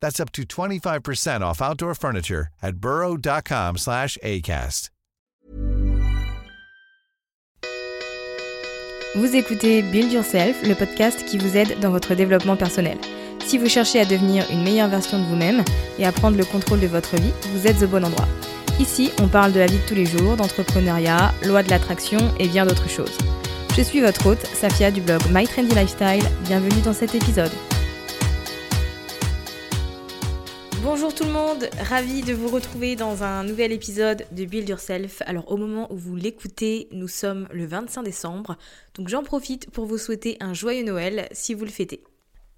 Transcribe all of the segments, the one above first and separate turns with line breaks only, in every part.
That's up to 25% off outdoor furniture at burrow.com slash ACAST.
Vous écoutez Build Yourself, le podcast qui vous aide dans votre développement personnel. Si vous cherchez à devenir une meilleure version de vous-même et à prendre le contrôle de votre vie, vous êtes au bon endroit. Ici, on parle de la vie de tous les jours, d'entrepreneuriat, loi de l'attraction et bien d'autres choses. Je suis votre hôte, Safia du blog My Trendy Lifestyle. Bienvenue dans cet épisode. Bonjour tout le monde, ravi de vous retrouver dans un nouvel épisode de Build Yourself. Alors au moment où vous l'écoutez, nous sommes le 25 décembre, donc j'en profite pour vous souhaiter un joyeux Noël si vous le fêtez.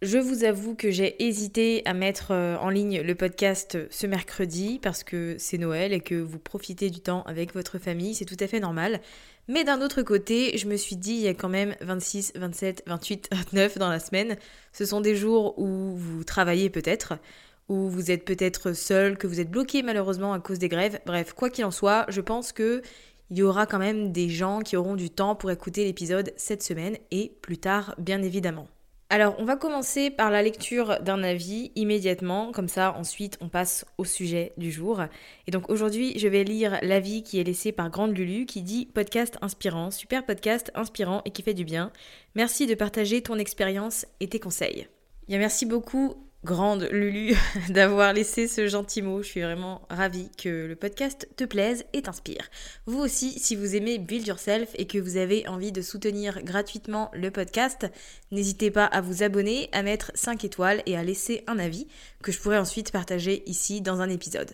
Je vous avoue que j'ai hésité à mettre euh, en ligne le podcast ce mercredi parce que c'est Noël et que vous profitez du temps avec votre famille, c'est tout à fait normal. Mais d'un autre côté, je me suis dit, il y a quand même 26, 27, 28, 29 dans la semaine. Ce sont des jours où vous travaillez peut-être, où vous êtes peut-être seul, que vous êtes bloqué malheureusement à cause des grèves. Bref, quoi qu'il en soit, je pense que il y aura quand même des gens qui auront du temps pour écouter l'épisode cette semaine et plus tard, bien évidemment. Alors, on va commencer par la lecture d'un avis immédiatement, comme ça ensuite on passe au sujet du jour. Et donc aujourd'hui, je vais lire l'avis qui est laissé par Grande Lulu qui dit podcast inspirant, super podcast inspirant et qui fait du bien. Merci de partager ton expérience et tes conseils. Bien, merci beaucoup grande Lulu d'avoir laissé ce gentil mot. Je suis vraiment ravie que le podcast te plaise et t'inspire. Vous aussi, si vous aimez Build Yourself et que vous avez envie de soutenir gratuitement le podcast, n'hésitez pas à vous abonner, à mettre 5 étoiles et à laisser un avis que je pourrais ensuite partager ici dans un épisode.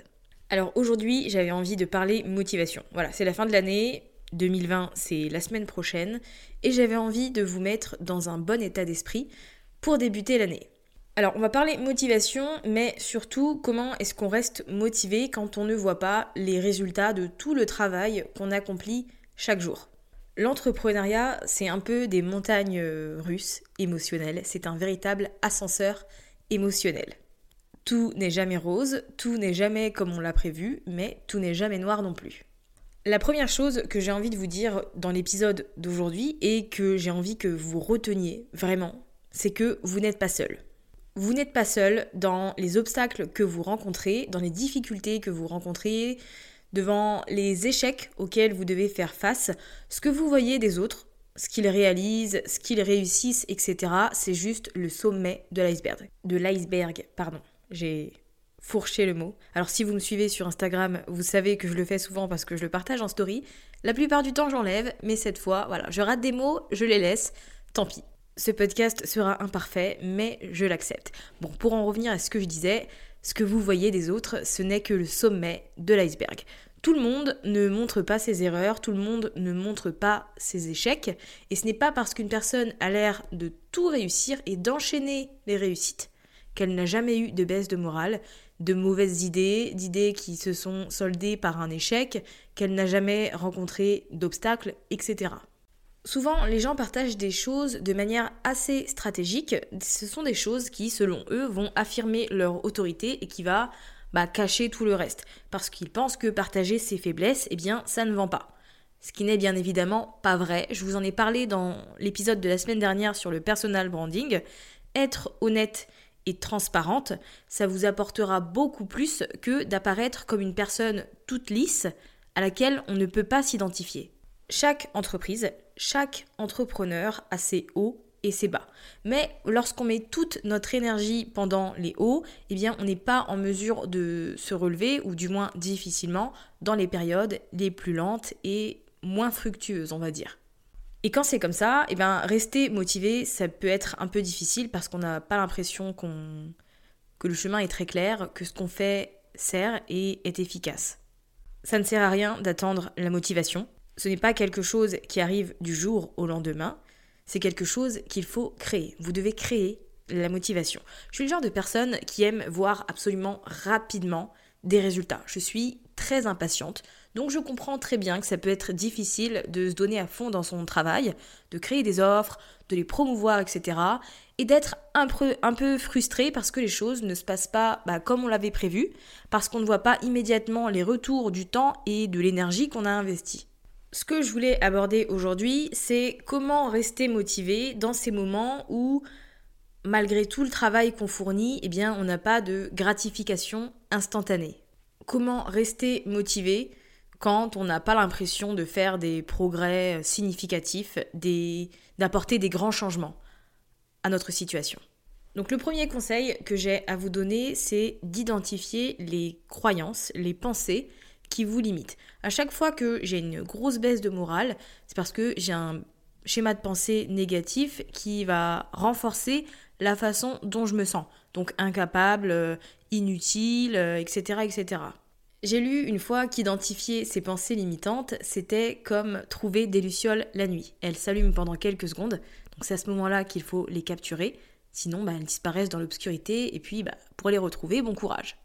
Alors aujourd'hui, j'avais envie de parler motivation. Voilà, c'est la fin de l'année. 2020, c'est la semaine prochaine. Et j'avais envie de vous mettre dans un bon état d'esprit pour débuter l'année. Alors, on va parler motivation, mais surtout comment est-ce qu'on reste motivé quand on ne voit pas les résultats de tout le travail qu'on accomplit chaque jour? L'entrepreneuriat, c'est un peu des montagnes euh, russes émotionnelles, c'est un véritable ascenseur émotionnel. Tout n'est jamais rose, tout n'est jamais comme on l'a prévu, mais tout n'est jamais noir non plus. La première chose que j'ai envie de vous dire dans l'épisode d'aujourd'hui et que j'ai envie que vous reteniez vraiment, c'est que vous n'êtes pas seul. Vous n'êtes pas seul dans les obstacles que vous rencontrez, dans les difficultés que vous rencontrez, devant les échecs auxquels vous devez faire face. Ce que vous voyez des autres, ce qu'ils réalisent, ce qu'ils réussissent, etc., c'est juste le sommet de l'iceberg. De l'iceberg, pardon. J'ai fourché le mot. Alors si vous me suivez sur Instagram, vous savez que je le fais souvent parce que je le partage en story. La plupart du temps, j'enlève, mais cette fois, voilà, je rate des mots, je les laisse. Tant pis. Ce podcast sera imparfait, mais je l'accepte. Bon, pour en revenir à ce que je disais, ce que vous voyez des autres, ce n'est que le sommet de l'iceberg. Tout le monde ne montre pas ses erreurs, tout le monde ne montre pas ses échecs, et ce n'est pas parce qu'une personne a l'air de tout réussir et d'enchaîner les réussites qu'elle n'a jamais eu de baisse de morale, de mauvaises idées, d'idées qui se sont soldées par un échec, qu'elle n'a jamais rencontré d'obstacles, etc. Souvent, les gens partagent des choses de manière assez stratégique. Ce sont des choses qui, selon eux, vont affirmer leur autorité et qui va bah, cacher tout le reste, parce qu'ils pensent que partager ses faiblesses, eh bien, ça ne vend pas. Ce qui n'est bien évidemment pas vrai. Je vous en ai parlé dans l'épisode de la semaine dernière sur le personal branding. Être honnête et transparente, ça vous apportera beaucoup plus que d'apparaître comme une personne toute lisse à laquelle on ne peut pas s'identifier. Chaque entreprise, chaque entrepreneur a ses hauts et ses bas. Mais lorsqu'on met toute notre énergie pendant les hauts, eh bien on n'est pas en mesure de se relever ou du moins difficilement dans les périodes les plus lentes et moins fructueuses, on va dire. Et quand c'est comme ça, eh bien rester motivé, ça peut être un peu difficile parce qu'on n'a pas l'impression que le chemin est très clair, que ce qu'on fait sert et est efficace. Ça ne sert à rien d'attendre la motivation. Ce n'est pas quelque chose qui arrive du jour au lendemain. C'est quelque chose qu'il faut créer. Vous devez créer la motivation. Je suis le genre de personne qui aime voir absolument rapidement des résultats. Je suis très impatiente, donc je comprends très bien que ça peut être difficile de se donner à fond dans son travail, de créer des offres, de les promouvoir, etc. Et d'être un peu, un frustré parce que les choses ne se passent pas bah, comme on l'avait prévu, parce qu'on ne voit pas immédiatement les retours du temps et de l'énergie qu'on a investi. Ce que je voulais aborder aujourd'hui, c'est comment rester motivé dans ces moments où, malgré tout le travail qu'on fournit, eh bien, on n'a pas de gratification instantanée. Comment rester motivé quand on n'a pas l'impression de faire des progrès significatifs, d'apporter des grands changements à notre situation? Donc le premier conseil que j'ai à vous donner, c'est d'identifier les croyances, les pensées qui vous limitent. À chaque fois que j'ai une grosse baisse de morale, c'est parce que j'ai un schéma de pensée négatif qui va renforcer la façon dont je me sens. Donc incapable, euh, inutile, etc., euh, etc. J'ai lu une fois qu'identifier ces pensées limitantes, c'était comme trouver des lucioles la nuit. Elles s'allument pendant quelques secondes, donc c'est à ce moment-là qu'il faut les capturer, sinon bah, elles disparaissent dans l'obscurité, et puis bah, pour les retrouver, bon courage.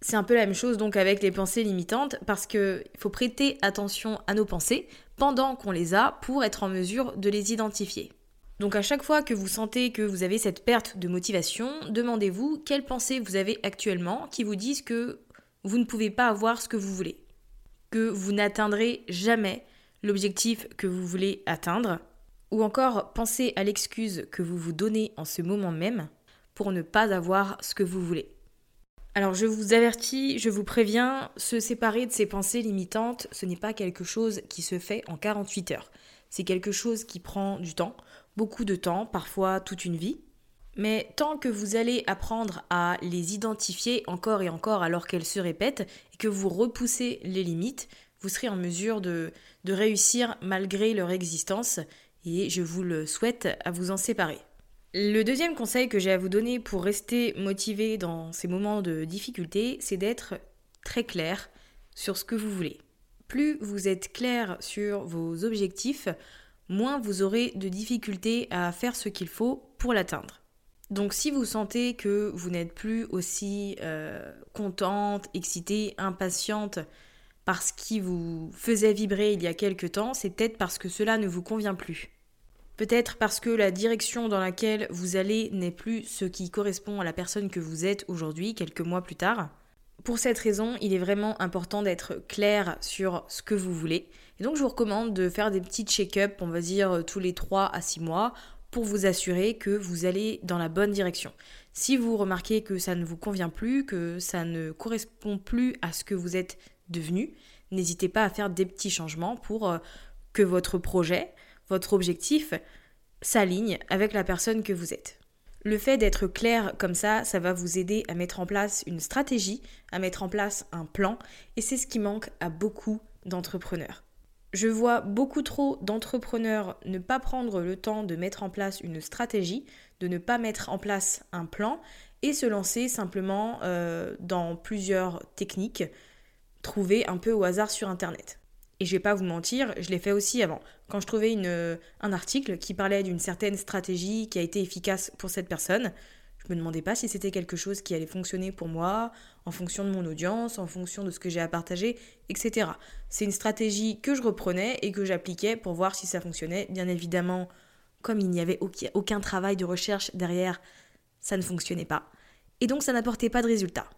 C'est un peu la même chose donc avec les pensées limitantes parce qu'il faut prêter attention à nos pensées pendant qu'on les a pour être en mesure de les identifier. Donc à chaque fois que vous sentez que vous avez cette perte de motivation, demandez-vous quelles pensées vous avez actuellement qui vous disent que vous ne pouvez pas avoir ce que vous voulez, que vous n'atteindrez jamais l'objectif que vous voulez atteindre, ou encore pensez à l'excuse que vous vous donnez en ce moment même pour ne pas avoir ce que vous voulez. Alors je vous avertis, je vous préviens, se séparer de ces pensées limitantes, ce n'est pas quelque chose qui se fait en 48 heures. C'est quelque chose qui prend du temps, beaucoup de temps, parfois toute une vie. Mais tant que vous allez apprendre à les identifier encore et encore alors qu'elles se répètent et que vous repoussez les limites, vous serez en mesure de, de réussir malgré leur existence et je vous le souhaite à vous en séparer. Le deuxième conseil que j'ai à vous donner pour rester motivé dans ces moments de difficulté, c'est d'être très clair sur ce que vous voulez. Plus vous êtes clair sur vos objectifs, moins vous aurez de difficultés à faire ce qu'il faut pour l'atteindre. Donc si vous sentez que vous n'êtes plus aussi euh, contente, excitée, impatiente par ce qui vous faisait vibrer il y a quelque temps, c'est peut-être parce que cela ne vous convient plus. Peut-être parce que la direction dans laquelle vous allez n'est plus ce qui correspond à la personne que vous êtes aujourd'hui, quelques mois plus tard. Pour cette raison, il est vraiment important d'être clair sur ce que vous voulez. Et donc je vous recommande de faire des petits check-up, on va dire tous les 3 à 6 mois, pour vous assurer que vous allez dans la bonne direction. Si vous remarquez que ça ne vous convient plus, que ça ne correspond plus à ce que vous êtes devenu, n'hésitez pas à faire des petits changements pour euh, que votre projet, votre objectif s'aligne avec la personne que vous êtes. Le fait d'être clair comme ça, ça va vous aider à mettre en place une stratégie, à mettre en place un plan, et c'est ce qui manque à beaucoup d'entrepreneurs. Je vois beaucoup trop d'entrepreneurs ne pas prendre le temps de mettre en place une stratégie, de ne pas mettre en place un plan et se lancer simplement euh, dans plusieurs techniques trouvées un peu au hasard sur Internet. Et je vais pas vous mentir, je l'ai fait aussi avant. Quand je trouvais une, un article qui parlait d'une certaine stratégie qui a été efficace pour cette personne, je me demandais pas si c'était quelque chose qui allait fonctionner pour moi, en fonction de mon audience, en fonction de ce que j'ai à partager, etc. C'est une stratégie que je reprenais et que j'appliquais pour voir si ça fonctionnait. Bien évidemment, comme il n'y avait aucun travail de recherche derrière, ça ne fonctionnait pas. Et donc ça n'apportait pas de résultat.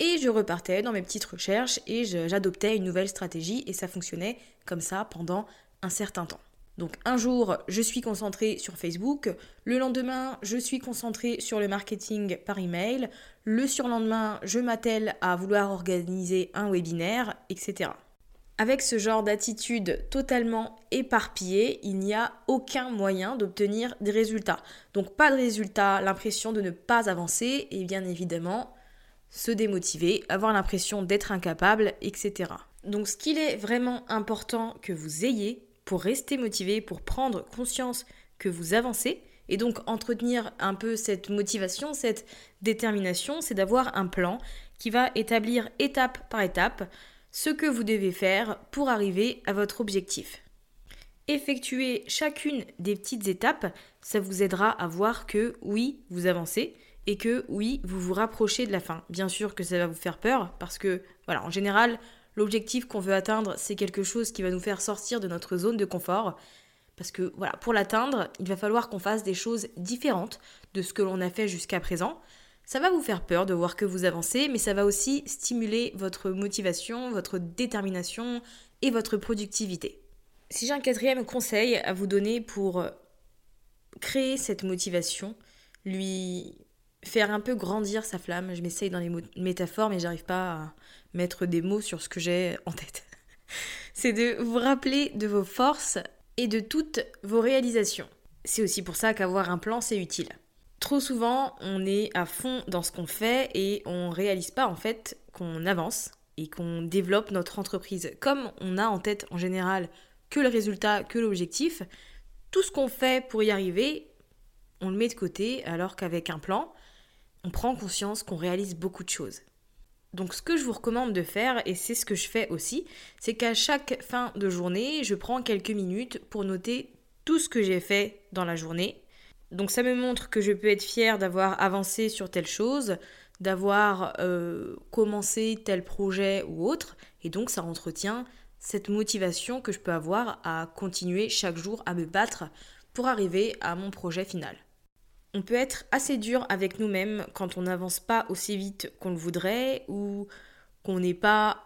Et je repartais dans mes petites recherches et j'adoptais une nouvelle stratégie et ça fonctionnait comme ça pendant un certain temps. Donc un jour, je suis concentrée sur Facebook, le lendemain, je suis concentrée sur le marketing par email, le surlendemain, je m'attelle à vouloir organiser un webinaire, etc. Avec ce genre d'attitude totalement éparpillée, il n'y a aucun moyen d'obtenir des résultats. Donc pas de résultats, l'impression de ne pas avancer et bien évidemment se démotiver, avoir l'impression d'être incapable, etc. Donc ce qu'il est vraiment important que vous ayez, pour rester motivé, pour prendre conscience que vous avancez et donc entretenir un peu cette motivation, cette détermination, c'est d'avoir un plan qui va établir étape par étape ce que vous devez faire pour arriver à votre objectif. Effectuer chacune des petites étapes, ça vous aidera à voir que oui, vous avancez et que oui, vous vous rapprochez de la fin. Bien sûr que ça va vous faire peur parce que voilà, en général, L'objectif qu'on veut atteindre, c'est quelque chose qui va nous faire sortir de notre zone de confort. Parce que voilà, pour l'atteindre, il va falloir qu'on fasse des choses différentes de ce que l'on a fait jusqu'à présent. Ça va vous faire peur de voir que vous avancez, mais ça va aussi stimuler votre motivation, votre détermination et votre productivité. Si j'ai un quatrième conseil à vous donner pour créer cette motivation, lui faire un peu grandir sa flamme. Je m'essaye dans les métaphores, mais j'arrive pas à mettre des mots sur ce que j'ai en tête. C'est de vous rappeler de vos forces et de toutes vos réalisations. C'est aussi pour ça qu'avoir un plan, c'est utile. Trop souvent, on est à fond dans ce qu'on fait et on réalise pas en fait qu'on avance et qu'on développe notre entreprise. Comme on a en tête en général que le résultat, que l'objectif, tout ce qu'on fait pour y arriver, on le met de côté alors qu'avec un plan, on prend conscience qu'on réalise beaucoup de choses. Donc ce que je vous recommande de faire, et c'est ce que je fais aussi, c'est qu'à chaque fin de journée, je prends quelques minutes pour noter tout ce que j'ai fait dans la journée. Donc ça me montre que je peux être fière d'avoir avancé sur telle chose, d'avoir euh, commencé tel projet ou autre, et donc ça entretient cette motivation que je peux avoir à continuer chaque jour à me battre pour arriver à mon projet final. On peut être assez dur avec nous-mêmes quand on n'avance pas aussi vite qu'on le voudrait ou qu'on n'est pas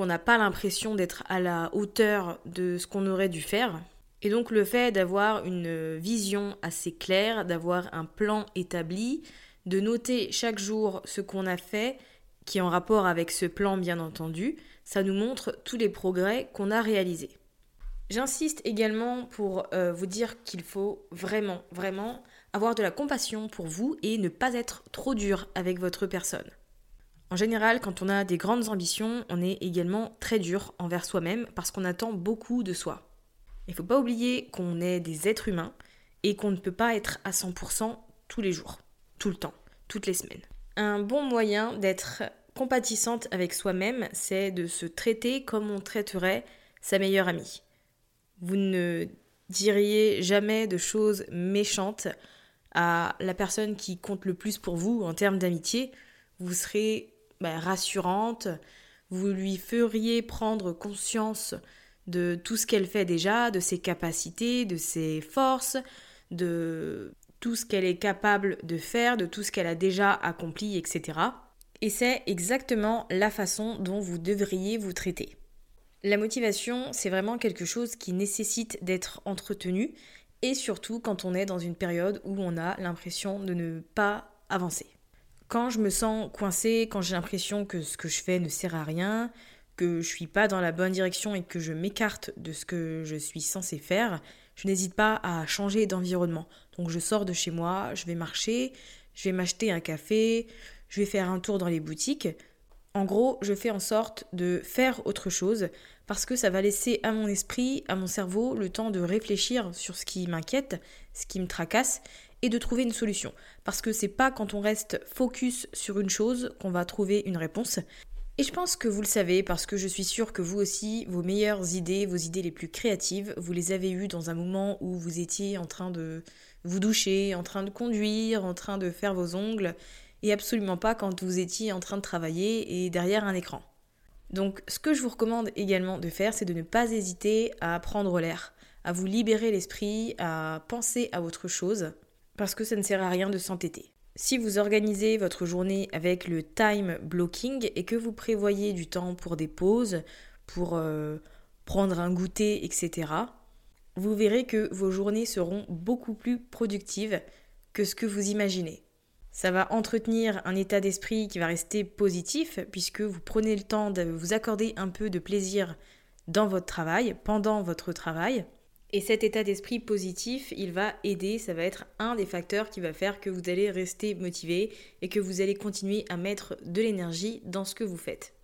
n'a pas l'impression d'être à la hauteur de ce qu'on aurait dû faire. Et donc le fait d'avoir une vision assez claire, d'avoir un plan établi, de noter chaque jour ce qu'on a fait, qui est en rapport avec ce plan bien entendu, ça nous montre tous les progrès qu'on a réalisés. J'insiste également pour euh, vous dire qu'il faut vraiment, vraiment avoir de la compassion pour vous et ne pas être trop dur avec votre personne. En général, quand on a des grandes ambitions, on est également très dur envers soi-même parce qu'on attend beaucoup de soi. Il ne faut pas oublier qu'on est des êtres humains et qu'on ne peut pas être à 100% tous les jours, tout le temps, toutes les semaines. Un bon moyen d'être compatissante avec soi-même, c'est de se traiter comme on traiterait sa meilleure amie. Vous ne diriez jamais de choses méchantes à la personne qui compte le plus pour vous en termes d'amitié, vous serez bah, rassurante, vous lui feriez prendre conscience de tout ce qu'elle fait déjà, de ses capacités, de ses forces, de tout ce qu'elle est capable de faire, de tout ce qu'elle a déjà accompli, etc. Et c'est exactement la façon dont vous devriez vous traiter. La motivation, c'est vraiment quelque chose qui nécessite d'être entretenu et surtout quand on est dans une période où on a l'impression de ne pas avancer. Quand je me sens coincée, quand j'ai l'impression que ce que je fais ne sert à rien, que je suis pas dans la bonne direction et que je m'écarte de ce que je suis censée faire, je n'hésite pas à changer d'environnement. Donc je sors de chez moi, je vais marcher, je vais m'acheter un café, je vais faire un tour dans les boutiques. En gros, je fais en sorte de faire autre chose parce que ça va laisser à mon esprit, à mon cerveau, le temps de réfléchir sur ce qui m'inquiète, ce qui me tracasse, et de trouver une solution. Parce que c'est pas quand on reste focus sur une chose qu'on va trouver une réponse. Et je pense que vous le savez parce que je suis sûre que vous aussi, vos meilleures idées, vos idées les plus créatives, vous les avez eues dans un moment où vous étiez en train de vous doucher, en train de conduire, en train de faire vos ongles, et absolument pas quand vous étiez en train de travailler et derrière un écran. Donc ce que je vous recommande également de faire, c'est de ne pas hésiter à prendre l'air, à vous libérer l'esprit, à penser à autre chose, parce que ça ne sert à rien de s'entêter. Si vous organisez votre journée avec le time blocking et que vous prévoyez du temps pour des pauses, pour euh, prendre un goûter, etc., vous verrez que vos journées seront beaucoup plus productives que ce que vous imaginez. Ça va entretenir un état d'esprit qui va rester positif puisque vous prenez le temps de vous accorder un peu de plaisir dans votre travail, pendant votre travail. Et cet état d'esprit positif, il va aider, ça va être un des facteurs qui va faire que vous allez rester motivé et que vous allez continuer à mettre de l'énergie dans ce que vous faites.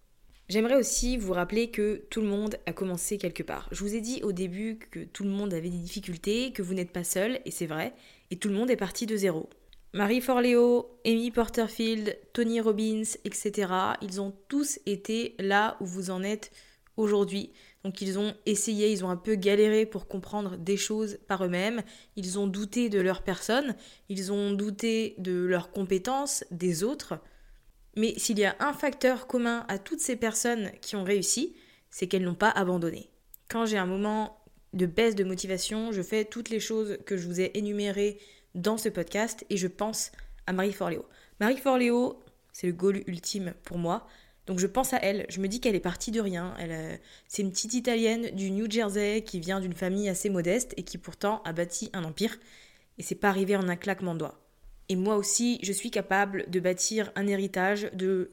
J'aimerais aussi vous rappeler que tout le monde a commencé quelque part. Je vous ai dit au début que tout le monde avait des difficultés, que vous n'êtes pas seul, et c'est vrai, et tout le monde est parti de zéro. Marie Forleo, Amy Porterfield, Tony Robbins, etc., ils ont tous été là où vous en êtes aujourd'hui. Donc ils ont essayé, ils ont un peu galéré pour comprendre des choses par eux-mêmes, ils ont douté de leur personne, ils ont douté de leurs compétences, des autres. Mais s'il y a un facteur commun à toutes ces personnes qui ont réussi, c'est qu'elles n'ont pas abandonné. Quand j'ai un moment de baisse de motivation, je fais toutes les choses que je vous ai énumérées dans ce podcast et je pense à Marie Forleo. Marie Forleo, c'est le goal ultime pour moi. Donc je pense à elle, je me dis qu'elle est partie de rien. Elle, euh, c'est une petite italienne du New Jersey qui vient d'une famille assez modeste et qui pourtant a bâti un empire. Et c'est pas arrivé en un claquement de doigts. Et moi aussi, je suis capable de bâtir un héritage, de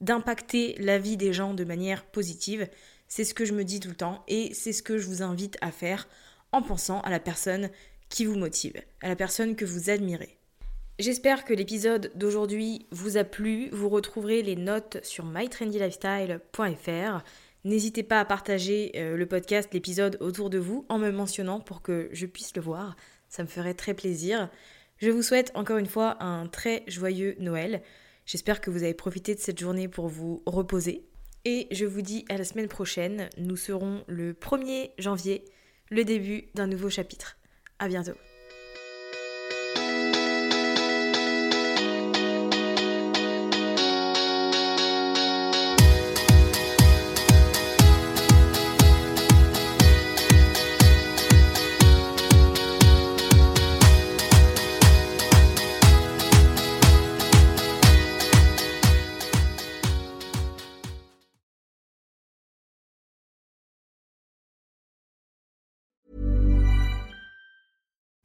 d'impacter la vie des gens de manière positive. C'est ce que je me dis tout le temps et c'est ce que je vous invite à faire en pensant à la personne qui vous motive, à la personne que vous admirez. J'espère que l'épisode d'aujourd'hui vous a plu. Vous retrouverez les notes sur mytrendylifestyle.fr. N'hésitez pas à partager euh, le podcast, l'épisode autour de vous en me mentionnant pour que je puisse le voir. Ça me ferait très plaisir. Je vous souhaite encore une fois un très joyeux Noël. J'espère que vous avez profité de cette journée pour vous reposer. Et je vous dis à la semaine prochaine. Nous serons le 1er janvier, le début d'un nouveau chapitre. À bientôt.